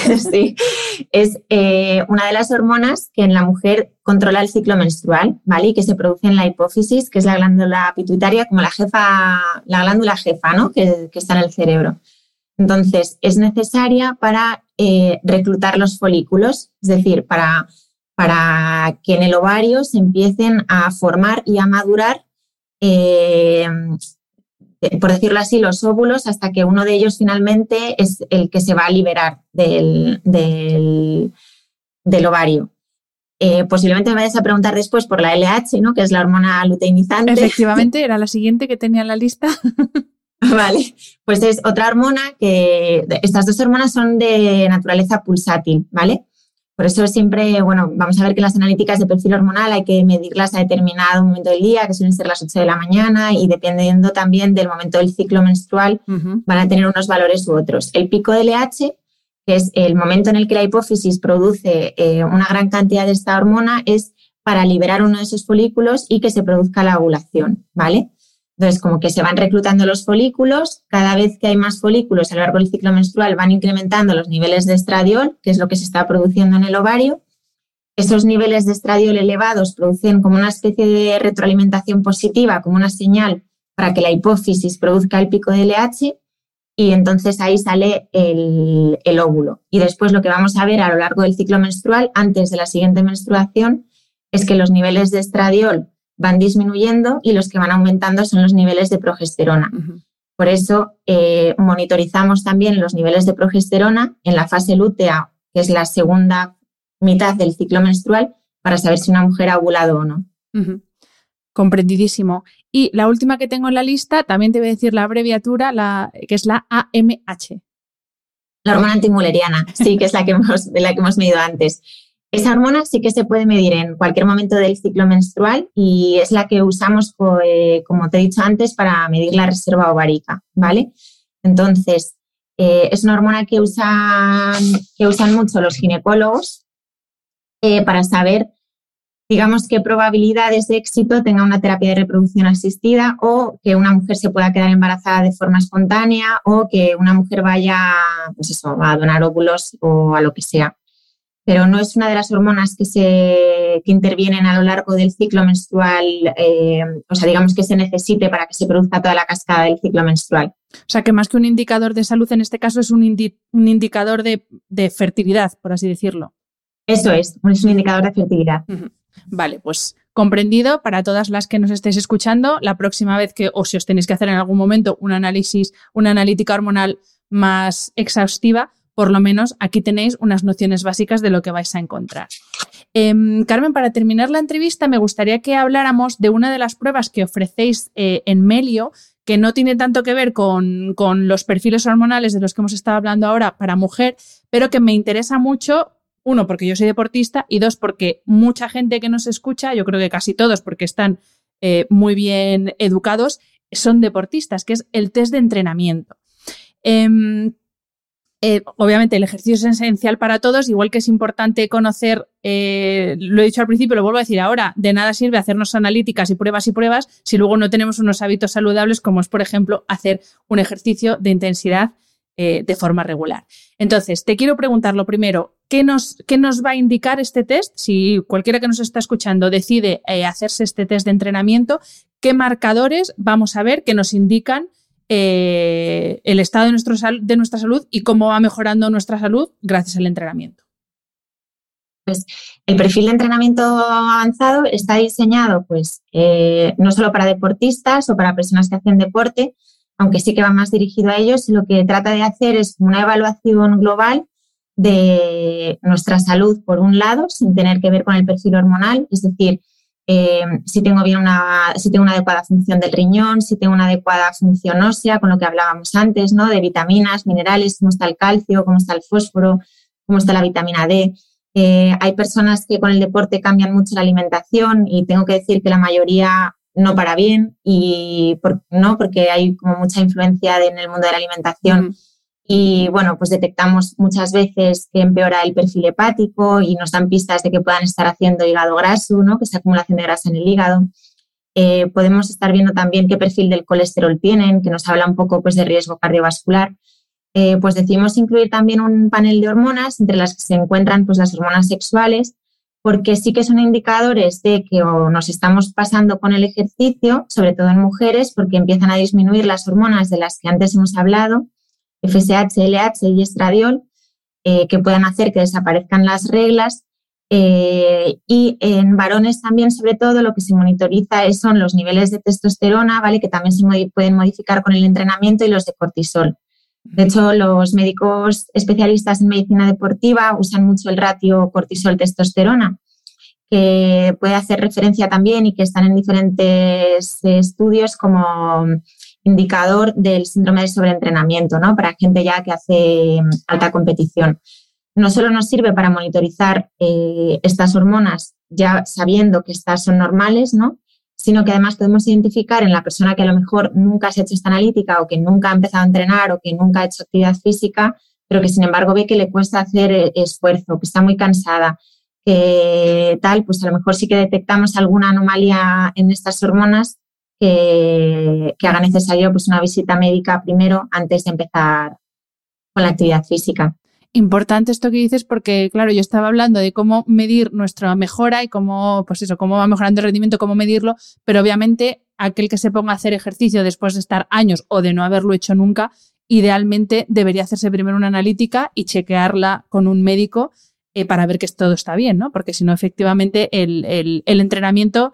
Es, sí, es eh, una de las hormonas que en la mujer controla el ciclo menstrual, ¿vale? Y que se produce en la hipófisis, que es la glándula pituitaria, como la jefa, la glándula jefa, ¿no? que está en el cerebro. Entonces, es necesaria para eh, reclutar los folículos, es decir, para, para, que en el ovario se empiecen a formar y a madurar, eh, por decirlo así, los óvulos hasta que uno de ellos finalmente es el que se va a liberar del, del, ovario. Eh, posiblemente me vayas a preguntar después por la LH, ¿no? que es la hormona luteinizante. Efectivamente, era la siguiente que tenía en la lista. Vale, pues es otra hormona que estas dos hormonas son de naturaleza pulsátil, ¿vale? Por eso siempre, bueno, vamos a ver que las analíticas de perfil hormonal hay que medirlas a determinado momento del día, que suelen ser las 8 de la mañana, y dependiendo también del momento del ciclo menstrual, van a tener unos valores u otros. El pico de LH, que es el momento en el que la hipófisis produce eh, una gran cantidad de esta hormona, es para liberar uno de esos folículos y que se produzca la ovulación, ¿vale? Entonces, como que se van reclutando los folículos, cada vez que hay más folículos a lo largo del ciclo menstrual van incrementando los niveles de estradiol, que es lo que se está produciendo en el ovario. Esos niveles de estradiol elevados producen como una especie de retroalimentación positiva, como una señal para que la hipófisis produzca el pico de LH y entonces ahí sale el, el óvulo. Y después lo que vamos a ver a lo largo del ciclo menstrual, antes de la siguiente menstruación, es que los niveles de estradiol van disminuyendo y los que van aumentando son los niveles de progesterona. Por eso eh, monitorizamos también los niveles de progesterona en la fase lútea, que es la segunda mitad del ciclo menstrual, para saber si una mujer ha ovulado o no. Comprendidísimo. Y la última que tengo en la lista, también te voy a decir la abreviatura, la, que es la AMH. La hormona antimuleriana, sí, que es la que hemos, de la que hemos medido antes. Esa hormona sí que se puede medir en cualquier momento del ciclo menstrual y es la que usamos, eh, como te he dicho antes, para medir la reserva ovárica, ¿vale? Entonces, eh, es una hormona que usan, que usan mucho los ginecólogos eh, para saber, digamos, qué probabilidades de éxito tenga una terapia de reproducción asistida o que una mujer se pueda quedar embarazada de forma espontánea o que una mujer vaya, pues eso, a donar óvulos o a lo que sea pero no es una de las hormonas que, se, intervienen a lo largo del ciclo menstrual, eh, o sea, digamos que se necesite para que se produzca toda la cascada del ciclo menstrual. O sea, que más que un indicador de salud, en este caso es un, un indicador de, fertilidad, por así decirlo. Eso es, es un indicador de fertilidad. Vale, pues comprendido para todas las que nos estéis escuchando. La próxima vez que, o si os tenéis que hacer en algún momento un análisis, una analítica hormonal más exhaustiva, por lo menos aquí tenéis unas nociones básicas de lo que vais a encontrar. Em, Carmen, para terminar la entrevista, me gustaría que habláramos de una de las pruebas que ofrecéis eh, en Melio, que no tiene tanto que ver con, los perfiles hormonales de los que hemos estado hablando ahora para mujer, pero que me interesa mucho uno, porque yo soy deportista y dos, porque mucha gente que nos escucha, yo creo que casi todos, porque están eh, muy bien educados, son deportistas, que es el test de entrenamiento. Em, eh, obviamente el ejercicio es esencial para todos, igual que es importante conocer, eh, lo he dicho al principio, lo vuelvo a decir ahora, de nada sirve hacernos analíticas y pruebas y pruebas si luego no tenemos unos hábitos saludables como es, por ejemplo, hacer un ejercicio de intensidad eh, de forma regular. Entonces, te quiero preguntar lo primero, ¿qué nos, ¿qué nos va a indicar este test? Si cualquiera que nos está escuchando decide hacerse este test de entrenamiento, ¿qué marcadores vamos a ver que nos indican eh, el estado de, nuestro de nuestra salud y cómo va mejorando nuestra salud gracias al entrenamiento. Pues el perfil de entrenamiento avanzado está diseñado pues eh, no solo para deportistas o para personas que hacen deporte, aunque sí que va más dirigido a ellos, lo que trata de hacer es una evaluación global de nuestra salud por un lado, sin tener que ver con el perfil hormonal, es decir, eh, si tengo bien una, si tengo una adecuada función del riñón, si tengo una adecuada función ósea, con lo que hablábamos antes, ¿no? De vitaminas, minerales, cómo está el calcio, cómo está el fósforo, cómo está la vitamina D. Eh, hay personas que con el deporte cambian mucho la alimentación y tengo que decir que la mayoría no para bien y no porque hay como mucha influencia en el mundo de la alimentación y bueno, pues detectamos muchas veces que empeora el perfil hepático y nos dan pistas de que puedan estar haciendo hígado graso, ¿no? que es acumulación de grasa en el hígado. Eh, podemos estar viendo también qué perfil del colesterol tienen, que nos habla un poco pues, de riesgo cardiovascular. Eh, pues decidimos incluir también un panel de hormonas, entre las que se encuentran pues, las hormonas sexuales, porque sí que son indicadores de que nos estamos pasando con el ejercicio, sobre todo en mujeres, porque empiezan a disminuir las hormonas de las que antes hemos hablado FSH, LH y estradiol, eh, que puedan hacer que desaparezcan las reglas. Eh, y en varones también, sobre todo, lo que se monitoriza son los niveles de testosterona, ¿vale? que también se pueden modificar con el entrenamiento y los de cortisol. De hecho, los médicos especialistas en medicina deportiva usan mucho el ratio cortisol-testosterona, que puede hacer referencia también y que están en diferentes estudios como indicador del síndrome de sobreentrenamiento, ¿no? Para gente ya que hace mm, alta competición. No solo nos sirve para monitorizar eh, estas hormonas ya sabiendo que estas son normales, ¿no? Sino que además podemos identificar en la persona que a lo mejor nunca se ha hecho esta analítica o que nunca ha empezado a entrenar o que nunca ha hecho actividad física, pero que sin embargo ve que le cuesta hacer eh, esfuerzo, que está muy cansada, que tal, pues a lo mejor sí que detectamos alguna anomalía en estas hormonas que, haga necesario pues una visita médica primero antes de empezar con la actividad física. Importante esto que dices porque, claro, yo estaba hablando de cómo medir nuestra mejora y cómo, pues eso, cómo va mejorando el rendimiento, cómo medirlo, pero obviamente aquel que se ponga a hacer ejercicio después de estar años o de no haberlo hecho nunca, idealmente debería hacerse primero una analítica y chequearla con un médico eh, para ver que todo está bien, ¿no? Porque si no, efectivamente, el, el, entrenamiento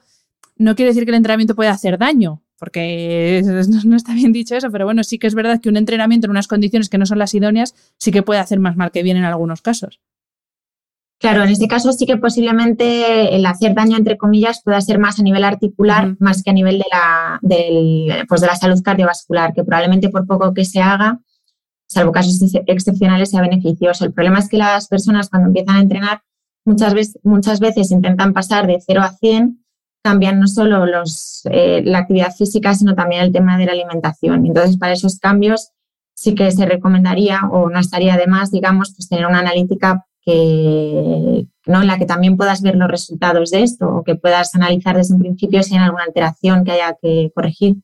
no quiere decir que el entrenamiento pueda hacer daño, porque no, está bien dicho eso, pero bueno, sí que es verdad que un entrenamiento en unas condiciones que no son las idóneas sí que puede hacer más mal que bien en algunos casos. Claro, en este caso sí que posiblemente el hacer daño, entre comillas, pueda ser más a nivel articular, más que a nivel de la, del, pues de la salud cardiovascular, que probablemente por poco que se haga, salvo casos excepcionales, sea beneficioso. El problema es que las personas cuando empiezan a entrenar muchas veces, muchas veces intentan pasar de 0 a 100, cambian no solo los, eh, la actividad física, sino también el tema de la alimentación. Entonces, para esos cambios sí que se recomendaría o no estaría de más, digamos, pues tener una analítica que, ¿no? en la que también puedas ver los resultados de esto o que puedas analizar desde un principio si hay alguna alteración que haya que corregir.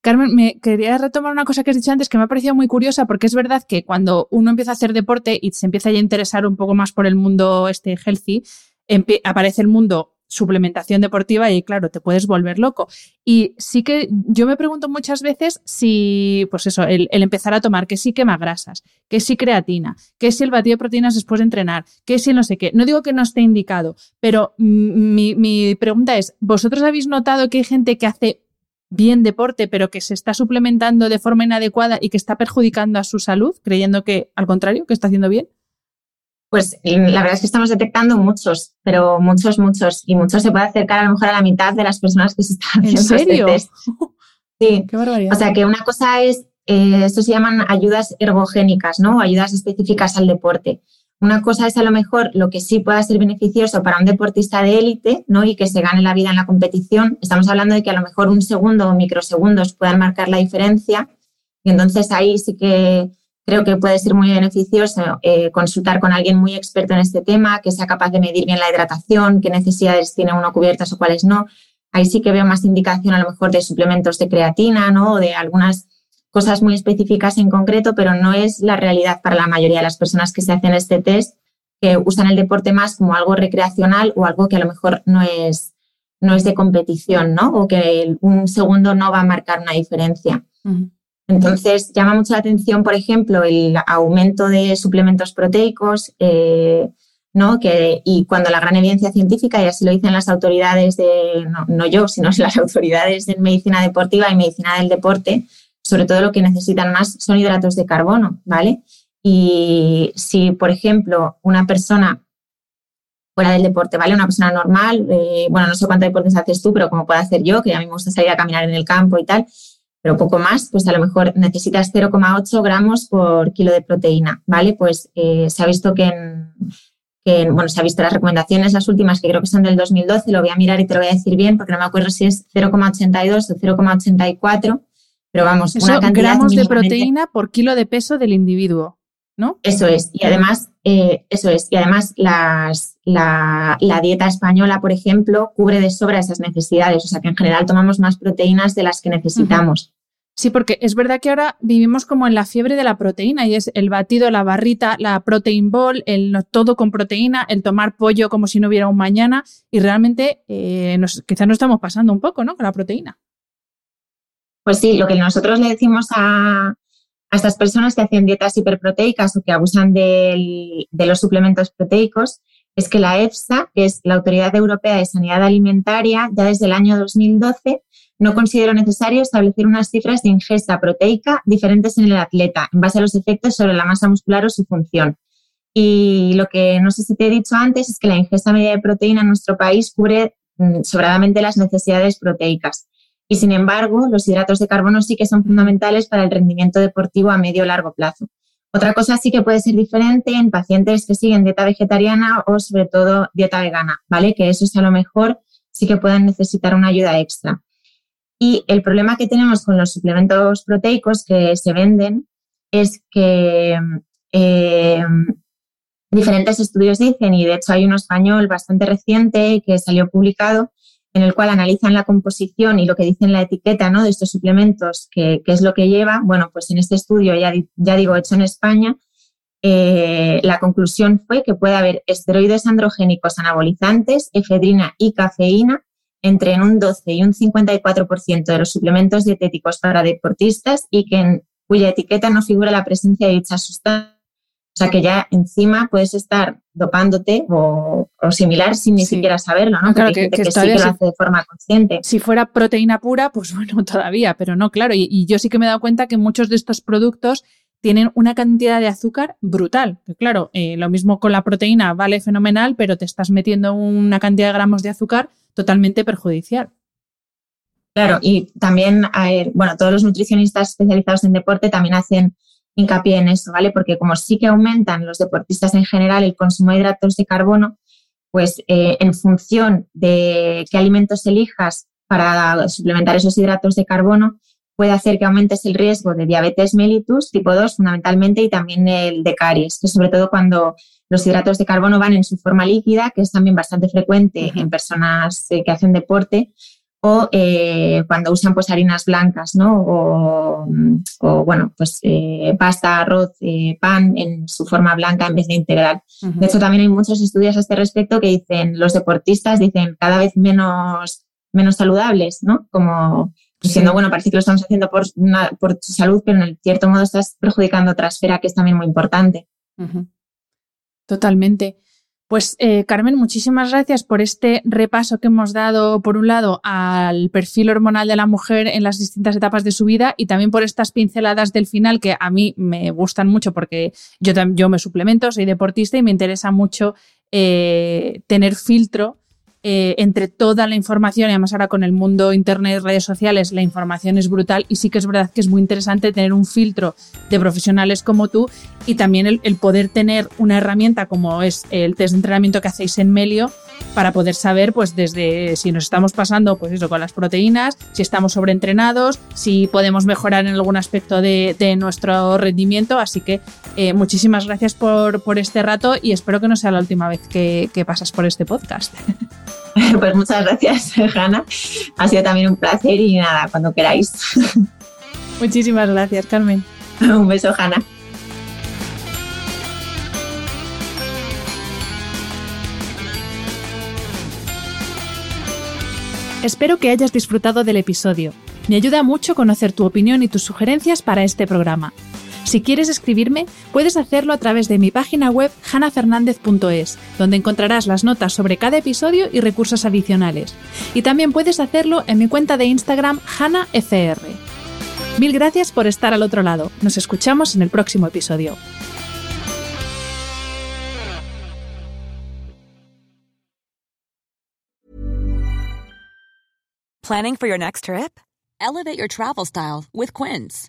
Carmen, me quería retomar una cosa que has dicho antes que me ha parecido muy curiosa porque es verdad que cuando uno empieza a hacer deporte y se empieza a interesar un poco más por el mundo este healthy, aparece el mundo suplementación deportiva y claro, te puedes volver loco. Y sí que yo me pregunto muchas veces si, pues eso, el, empezar a tomar, que sí quema grasas, que sí creatina, que si el batido de proteínas después de entrenar, que si no sé qué. No digo que no esté indicado, pero mi, mi pregunta es, ¿vosotros habéis notado que hay gente que hace bien deporte, pero que se está suplementando de forma inadecuada y que está perjudicando a su salud, creyendo que al contrario, que está haciendo bien? Pues la verdad es que estamos detectando muchos, pero muchos, muchos. Y muchos se puede acercar a lo mejor a la mitad de las personas que se están haciendo ¿En este serio? Sí. Qué barbaridad. O sea que una cosa es, eh, esto se llaman ayudas ergogénicas, ¿no? ayudas específicas al deporte. Una cosa es a lo mejor lo que sí pueda ser beneficioso para un deportista de élite, ¿no? Y que se gane la vida en la competición. Estamos hablando de que a lo mejor un segundo o microsegundos puedan marcar la diferencia. Y entonces ahí sí que Creo que puede ser muy beneficioso eh, consultar con alguien muy experto en este tema, que sea capaz de medir bien la hidratación, qué necesidades tiene uno cubiertas o cuáles no. Ahí sí que veo más indicación a lo mejor de suplementos de creatina, ¿no? O de algunas cosas muy específicas en concreto, pero no es la realidad para la mayoría de las personas que se hacen este test, que usan el deporte más como algo recreacional o algo que a lo mejor no es, no es de competición, ¿no? O que un segundo no va a marcar una diferencia. Entonces, llama mucho la atención, por ejemplo, el aumento de suplementos proteicos, eh, ¿no? Que, y cuando la gran evidencia científica, y así lo dicen las autoridades de, no, yo, sino las autoridades de medicina deportiva y medicina del deporte, sobre todo lo que necesitan más son hidratos de carbono, ¿vale? Y si, por ejemplo, una persona fuera del deporte, ¿vale? Una persona normal, eh, bueno, no sé cuántos deportes haces tú, pero como puedo hacer yo, que a mí me gusta salir a caminar en el campo y tal, pero poco más, pues a lo mejor necesitas 0,8 gramos por kilo de proteína, ¿vale? Pues eh, se ha visto que en, bueno, se ha visto las recomendaciones, las últimas que creo que son del 2012, lo voy a mirar y te lo voy a decir bien porque no me acuerdo si es 0,82 o 0,84, pero vamos, una cantidad gramos de proteína por kilo de peso del individuo, ¿no? Eso es, y además, eh, eso es, y además las, la, la, dieta española, por ejemplo, cubre de sobra esas necesidades, o sea que en general tomamos más proteínas de las que necesitamos. Sí, porque es verdad que ahora vivimos como en la fiebre de la proteína y es el batido, la barrita, la protein ball, el todo con proteína, el tomar pollo como si no hubiera un mañana y realmente eh, quizás nos estamos pasando un poco, ¿no? Con la proteína. Pues sí, lo que nosotros le decimos a, a estas personas que hacen dietas hiperproteicas o que abusan de los suplementos proteicos es que la EFSA, que es la Autoridad Europea de Sanidad Alimentaria, ya desde el año 2012 no consideró necesario establecer unas cifras de ingesta proteica diferentes en el atleta en base a los efectos sobre la masa muscular o su función. Y lo que no sé si te he dicho antes es que la ingesta media de proteína en nuestro país cubre mm, sobradamente las necesidades proteicas. Y sin embargo, los hidratos de carbono sí que son fundamentales para el rendimiento deportivo a medio o largo plazo. Otra cosa sí que puede ser diferente en pacientes que siguen dieta vegetariana o sobre todo dieta vegana, ¿vale? Que eso es a lo mejor sí que puedan necesitar una ayuda extra. Y el problema que tenemos con los suplementos proteicos que se venden es que eh, diferentes estudios dicen, y de hecho hay uno español bastante reciente que salió publicado, en el cual analizan la composición y lo que dice en la etiqueta ¿no? de estos suplementos, qué es lo que lleva. Bueno, pues en este estudio, ya, ya digo, hecho en España, eh, la conclusión fue que puede haber esteroides androgénicos anabolizantes, efedrina y cafeína entre un 12 y un 54% de los suplementos dietéticos para deportistas y que cuya etiqueta no figura la presencia de dicha sustancia. O sea que ya encima puedes estar dopándote o, similar sin ni siquiera saberlo, ¿no? Claro, que, sí que lo hace de forma consciente. Si fuera proteína pura, pues bueno, todavía, pero no, claro. y, yo sí que me he dado cuenta que muchos de estos productos tienen una cantidad de azúcar brutal. claro, eh, lo mismo con la proteína vale fenomenal, pero te estás metiendo una cantidad de gramos de azúcar totalmente perjudicial. Claro, y también, bueno, todos los nutricionistas especializados en deporte también hacen hincapié en eso, ¿vale? Porque como sí que aumentan los deportistas en general el consumo de hidratos de carbono, pues eh, en función de qué alimentos elijas para suplementar esos hidratos de carbono, puede hacer que aumentes el riesgo de diabetes mellitus tipo 2 fundamentalmente y también el de caries, que sobre todo cuando los hidratos de carbono van en su forma líquida, que es también bastante frecuente en personas eh, que hacen deporte, o eh, cuando usan pues harinas blancas, ¿no? O, bueno, pues eh, pasta, arroz, pan en su forma blanca en vez de integral. De hecho, también hay muchos estudios a este respecto que dicen, los deportistas dicen cada vez menos, menos saludables, ¿no? Como diciendo, bueno, parece que lo estamos haciendo por, por tu salud, pero en cierto modo estás perjudicando otra esfera que es también muy importante. Totalmente. Pues eh, Carmen, muchísimas gracias por este repaso que hemos dado, por un lado, al perfil hormonal de la mujer en las distintas etapas de su vida y también por estas pinceladas del final que a mí me gustan mucho porque yo, yo me suplemento, soy deportista y me interesa mucho eh, tener filtro eh, entre toda la información, y además ahora con el mundo internet, redes sociales, la información es brutal y sí que es verdad que es muy interesante tener un filtro de profesionales como tú y también el, poder tener una herramienta como es el test de entrenamiento que hacéis en Melio para poder saber pues desde si nos estamos pasando pues eso con las proteínas, si estamos sobreentrenados, si podemos mejorar en algún aspecto de, nuestro rendimiento. Así que eh, muchísimas gracias por, por, este rato y espero que no sea la última vez que pasas por este podcast. Pues muchas gracias, Hanna. Ha sido también un placer y nada, cuando queráis. Muchísimas gracias, Carmen. Un beso, Hanna. Espero que hayas disfrutado del episodio. Me ayuda mucho conocer tu opinión y tus sugerencias para este programa. Si quieres escribirme, puedes hacerlo a través de mi página web hanafernandez.es, donde encontrarás las notas sobre cada episodio y recursos adicionales. Y también puedes hacerlo en mi cuenta de Instagram hanafr. Mil gracias por estar al otro lado. Nos escuchamos en el próximo episodio. Planning for your next trip? Elevate your travel style with Quince.